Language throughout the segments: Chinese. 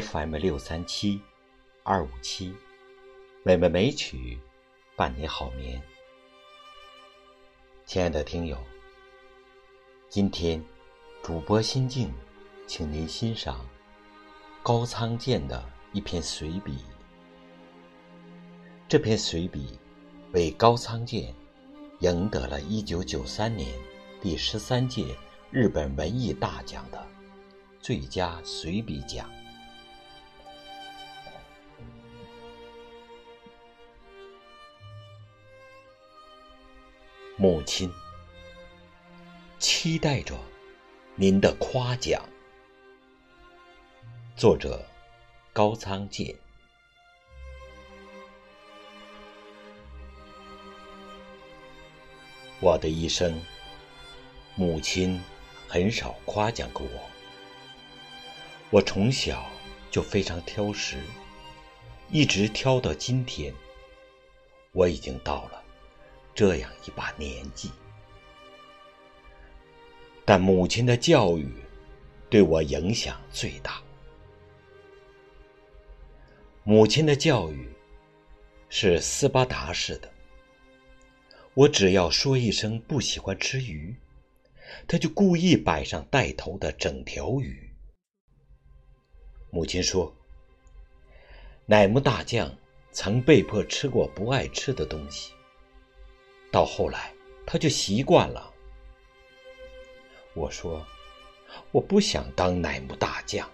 FM 六三七二五七，美美美曲伴你好眠。亲爱的听友，今天主播心静，请您欣赏高仓健的一篇随笔。这篇随笔为高仓健赢得了一九九三年第十三届日本文艺大奖的最佳随笔奖。母亲，期待着您的夸奖。作者：高仓健。我的一生，母亲很少夸奖过我。我从小就非常挑食，一直挑到今天。我已经到了。这样一把年纪，但母亲的教育对我影响最大。母亲的教育是斯巴达式的，我只要说一声不喜欢吃鱼，他就故意摆上带头的整条鱼。母亲说，乃木大将曾被迫吃过不爱吃的东西。到后来，他就习惯了。我说：“我不想当乃木大将。”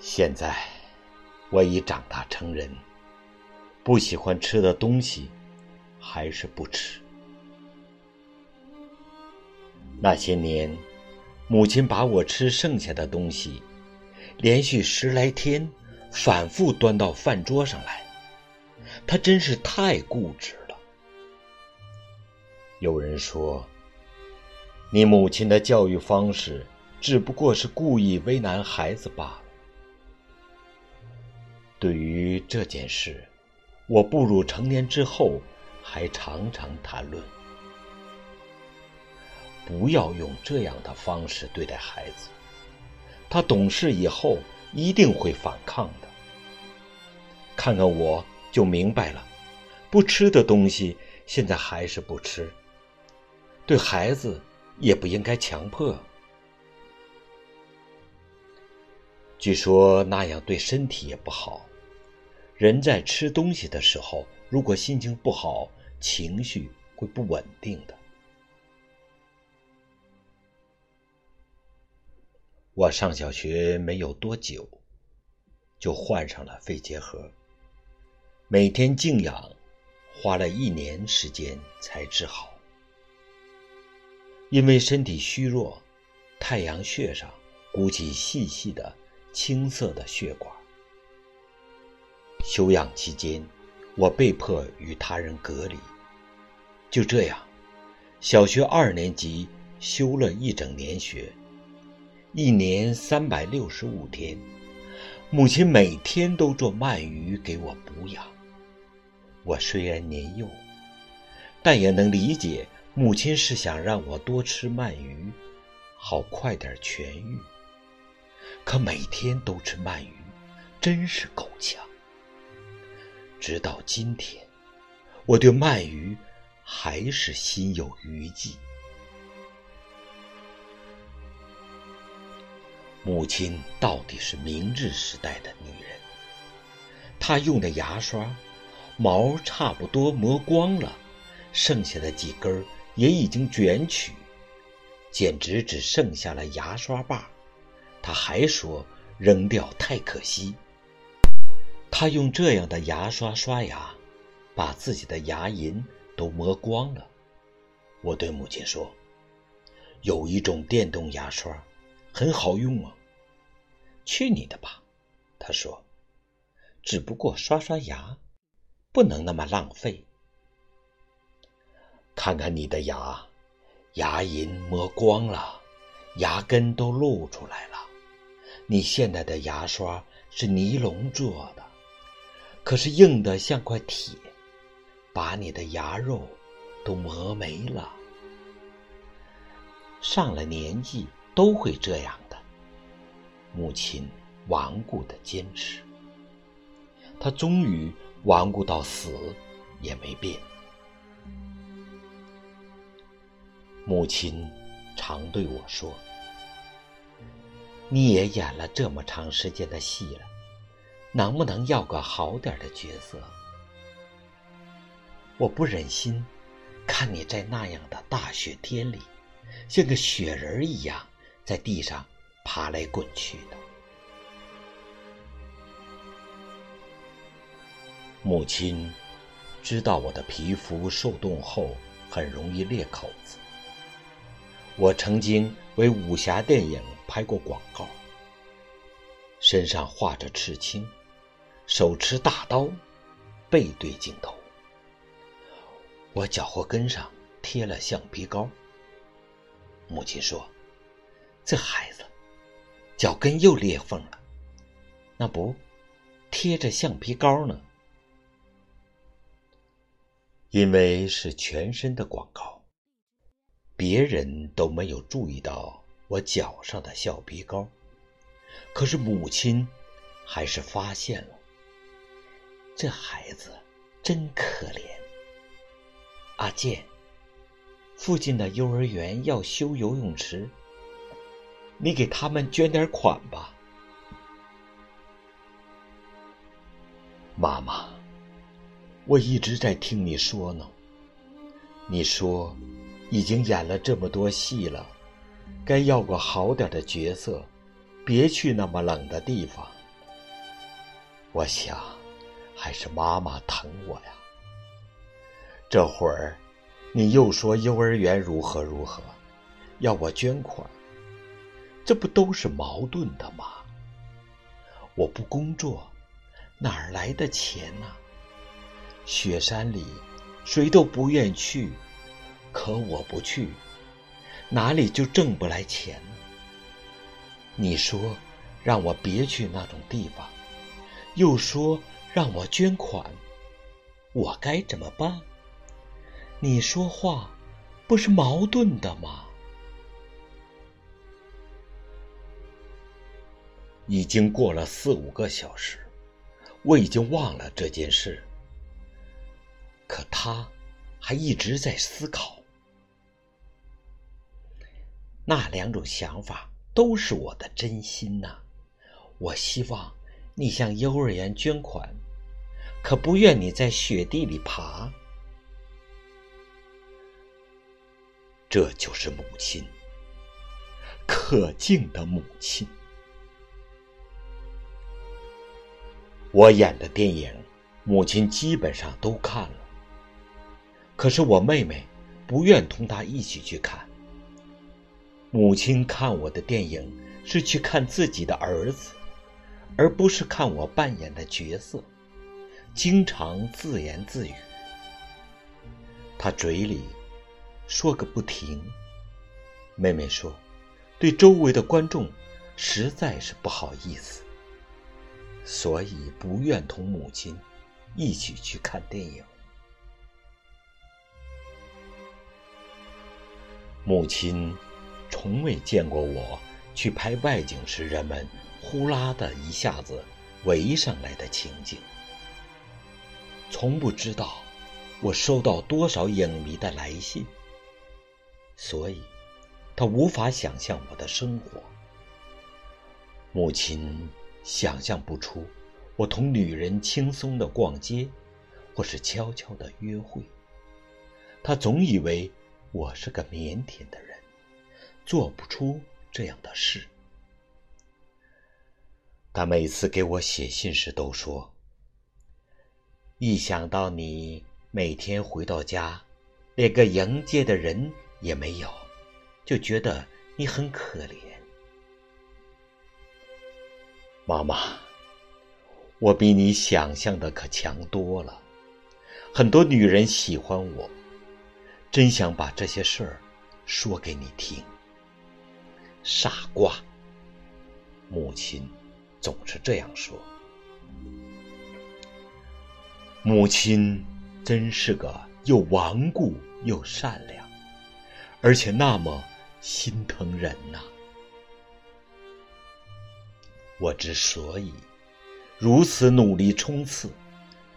现在我已长大成人，不喜欢吃的东西还是不吃。那些年，母亲把我吃剩下的东西，连续十来天反复端到饭桌上来。他真是太固执了。有人说，你母亲的教育方式只不过是故意为难孩子罢了。对于这件事，我步入成年之后还常常谈论：不要用这样的方式对待孩子，他懂事以后一定会反抗的。看看我。就明白了，不吃的东西现在还是不吃。对孩子也不应该强迫。据说那样对身体也不好。人在吃东西的时候，如果心情不好，情绪会不稳定的。我上小学没有多久，就患上了肺结核。每天静养，花了一年时间才治好。因为身体虚弱，太阳穴上鼓起细细的青色的血管。休养期间，我被迫与他人隔离。就这样，小学二年级休了一整年学，一年三百六十五天，母亲每天都做鳗鱼给我补养。我虽然年幼，但也能理解母亲是想让我多吃鳗鱼，好快点痊愈。可每天都吃鳗鱼，真是够呛。直到今天，我对鳗鱼还是心有余悸。母亲到底是明治时代的女人，她用的牙刷。毛差不多磨光了，剩下的几根也已经卷曲，简直只剩下了牙刷把。他还说扔掉太可惜。他用这样的牙刷刷牙，把自己的牙龈都磨光了。我对母亲说：“有一种电动牙刷，很好用啊。”去你的吧，他说：“只不过刷刷牙。”不能那么浪费。看看你的牙，牙龈磨光了，牙根都露出来了。你现在的牙刷是尼龙做的，可是硬的像块铁，把你的牙肉都磨没了。上了年纪都会这样的，母亲顽固的坚持，她终于顽固到死也没变。母亲常对我说：“你也演了这么长时间的戏了，能不能要个好点的角色？”我不忍心看你在那样的大雪天里，像个雪人一样在地上爬来滚去的。母亲知道我的皮肤受冻后很容易裂口子。我曾经为武侠电影拍过广告，身上画着刺青，手持大刀，背对镜头。我脚后跟上贴了橡皮膏。母亲说：“这孩子脚跟又裂缝了，那不贴着橡皮膏呢？因为是全身的广告，别人都没有注意到我脚上的橡皮膏，可是母亲还是发现了。这孩子真可怜。”阿健，附近的幼儿园要修游泳池，你给他们捐点款吧。妈妈，我一直在听你说呢。你说，已经演了这么多戏了，该要个好点的角色，别去那么冷的地方。我想，还是妈妈疼我呀。这会儿，你又说幼儿园如何如何，要我捐款，这不都是矛盾的吗？我不工作，哪儿来的钱呢？雪山里，谁都不愿去，可我不去，哪里就挣不来钱呢？你说让我别去那种地方，又说让我捐款，我该怎么办？你说话不是矛盾的吗？已经过了四五个小时，我已经忘了这件事，可他还一直在思考。那两种想法都是我的真心呐！我希望你向幼儿园捐款，可不愿你在雪地里爬。这就是母亲，可敬的母亲。我演的电影，母亲基本上都看了。可是我妹妹不愿同她一起去看。母亲看我的电影是去看自己的儿子，而不是看我扮演的角色，经常自言自语。她嘴里。说个不停。妹妹说：“对周围的观众实在是不好意思，所以不愿同母亲一起去看电影。”母亲从未见过我去拍外景时人们呼啦的一下子围上来的情景，从不知道我收到多少影迷的来信。所以，他无法想象我的生活。母亲想象不出我同女人轻松的逛街，或是悄悄的约会。她总以为我是个腼腆的人，做不出这样的事。他每次给我写信时都说：“一想到你每天回到家，连个迎接的人。”也没有，就觉得你很可怜，妈妈。我比你想象的可强多了，很多女人喜欢我，真想把这些事儿说给你听。傻瓜，母亲总是这样说。母亲真是个又顽固又善良。而且那么心疼人呐！我之所以如此努力冲刺，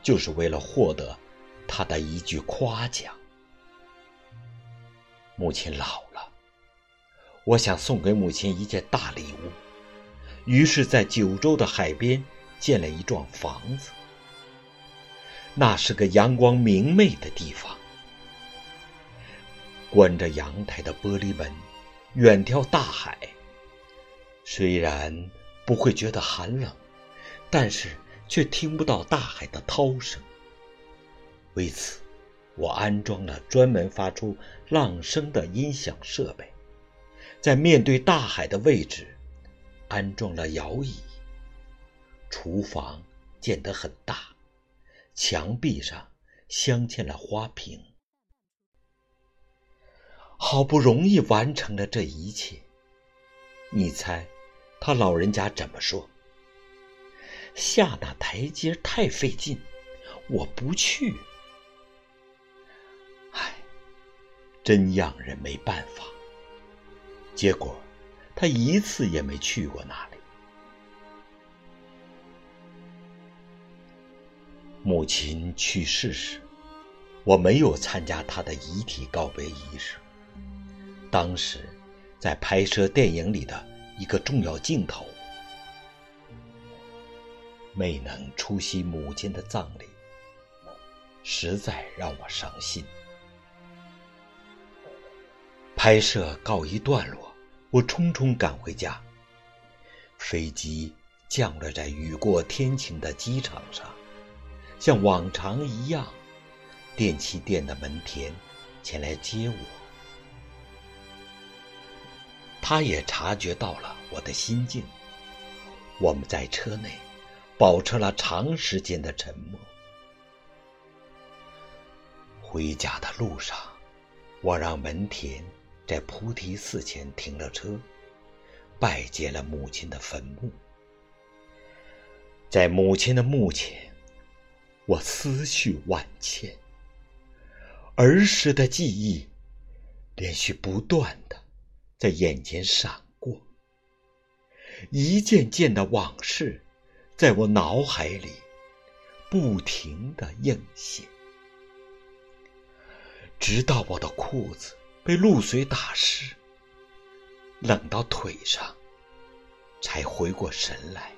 就是为了获得他的一句夸奖。母亲老了，我想送给母亲一件大礼物，于是，在九州的海边建了一幢房子。那是个阳光明媚的地方，关着阳台的玻璃门，远眺大海。虽然不会觉得寒冷，但是却听不到大海的涛声。为此，我安装了专门发出浪声的音响设备，在面对大海的位置安装了摇椅。厨房建得很大，墙壁上镶嵌了花瓶。好不容易完成了这一切，你猜？他老人家怎么说？下那台阶太费劲，我不去。真让人没办法。结果，他一次也没去过那里。母亲去世时，我没有参加她的遗体告别仪式。当时，在拍摄电影里的。一个重要镜头，没能出席母亲的葬礼，实在让我伤心。拍摄告一段落，我匆匆赶回家。飞机降落在雨过天晴的机场上，像往常一样，电器店的门田前来接我。他也察觉到了我的心境。我们在车内保持了长时间的沉默。回家的路上，我让门田在菩提寺前停了车，拜见了母亲的坟墓。在母亲的墓前，我思绪万千，儿时的记忆连续不断的。在眼前闪过，一件件的往事，在我脑海里不停的映现，直到我的裤子被露水打湿，冷到腿上，才回过神来。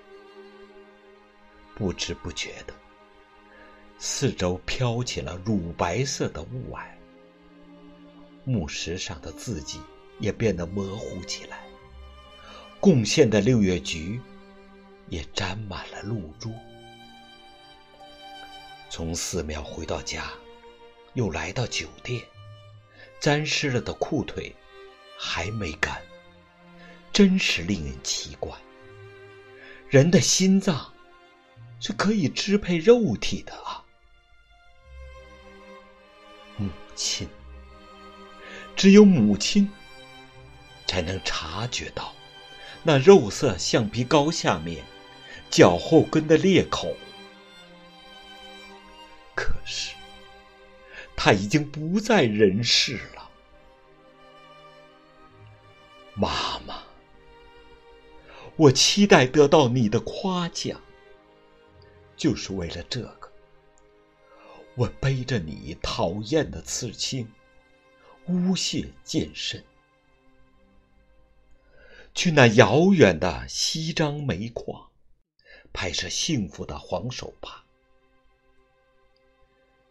不知不觉的，四周飘起了乳白色的雾霭，木石上的字迹。也变得模糊起来，贡献的六月菊也沾满了露珠。从寺庙回到家，又来到酒店，沾湿了的裤腿还没干，真是令人奇怪。人的心脏是可以支配肉体的啊！母亲，只有母亲。才能察觉到，那肉色橡皮膏下面脚后跟的裂口。他已经不在人世了。妈妈，我期待得到你的夸奖，就是为了这个。我背着你讨厌的刺青，诬陷健身。去那遥远的西张煤矿，拍摄幸福的黄手帕；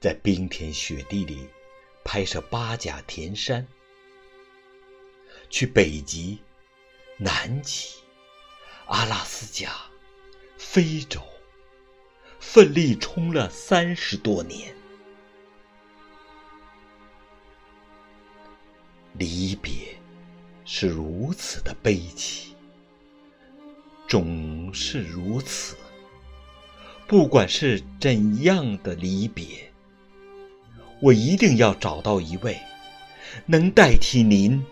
在冰天雪地里拍摄八甲田山；去北极、南极、阿拉斯加、非洲，奋力冲了三十多年，离别。是如此的悲戚，总是如此。不管是怎样的离别，我一定要找到一位能代替您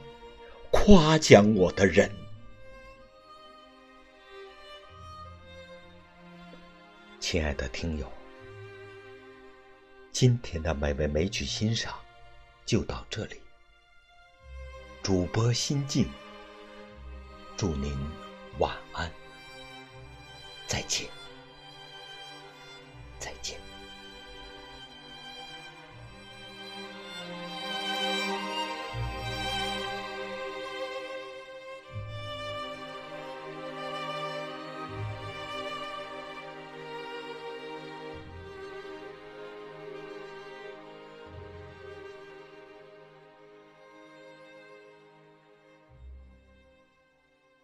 夸奖我的人。亲爱的听友，今天的美味美曲欣赏就到这里。主播心静，祝您晚安。